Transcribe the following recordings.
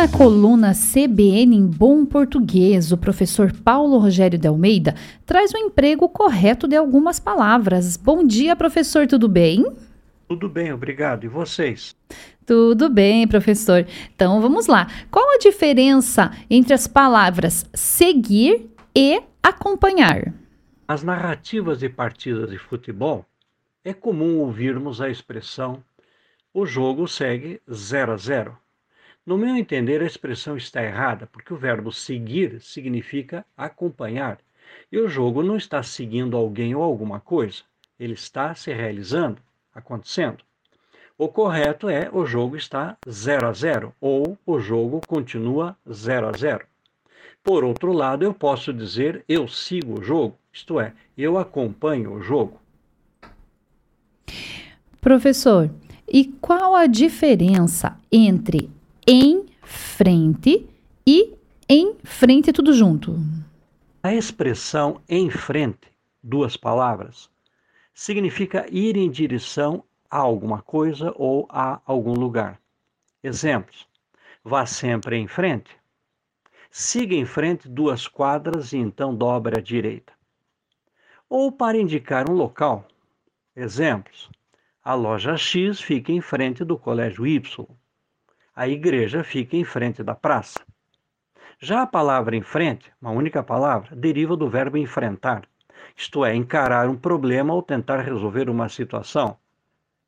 na coluna CBN em Bom Português, o professor Paulo Rogério de Almeida traz o emprego correto de algumas palavras. Bom dia, professor, tudo bem? Tudo bem, obrigado. E vocês? Tudo bem, professor. Então vamos lá. Qual a diferença entre as palavras seguir e acompanhar? Nas narrativas de partidas de futebol, é comum ouvirmos a expressão o jogo segue 0 a 0. No meu entender, a expressão está errada, porque o verbo seguir significa acompanhar, e o jogo não está seguindo alguém ou alguma coisa, ele está se realizando acontecendo. O correto é o jogo está 0 a 0 ou o jogo continua 0 a 0. Por outro lado, eu posso dizer eu sigo o jogo, isto é, eu acompanho o jogo. Professor, e qual a diferença entre em frente e em frente tudo junto? A expressão em frente, duas palavras, significa ir em direção a alguma coisa ou a algum lugar. Exemplos: vá sempre em frente. Siga em frente duas quadras e então dobre à direita. Ou para indicar um local. Exemplos: a loja X fica em frente do colégio Y. A igreja fica em frente da praça. Já a palavra em frente, uma única palavra, deriva do verbo enfrentar isto é, encarar um problema ou tentar resolver uma situação.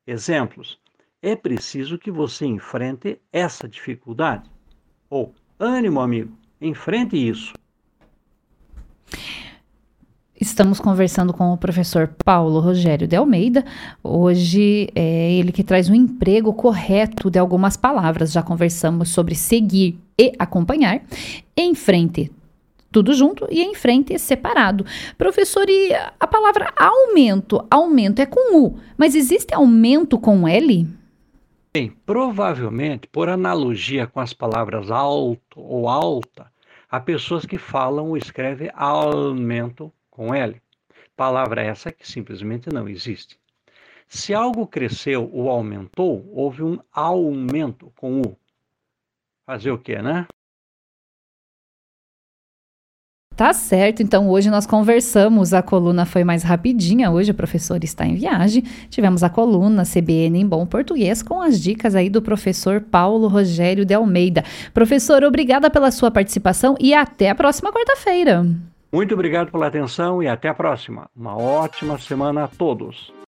Exemplos: é preciso que você enfrente essa dificuldade. Ou, ânimo, amigo, enfrente isso. Estamos conversando com o professor Paulo Rogério de Almeida. Hoje é ele que traz um emprego correto de algumas palavras. Já conversamos sobre seguir e acompanhar. Em frente, tudo junto e em frente separado. Professor, e a palavra aumento, aumento é com U, mas existe aumento com L? Bem, provavelmente, por analogia com as palavras alto ou alta, há pessoas que falam ou escrevem aumento com L. Palavra essa que simplesmente não existe. Se algo cresceu ou aumentou, houve um aumento com U. Fazer o quê, né? Tá certo, então hoje nós conversamos, a coluna foi mais rapidinha, hoje o professor está em viagem. Tivemos a coluna CBN em bom português com as dicas aí do professor Paulo Rogério de Almeida. Professor, obrigada pela sua participação e até a próxima quarta-feira. Muito obrigado pela atenção e até a próxima. Uma ótima semana a todos.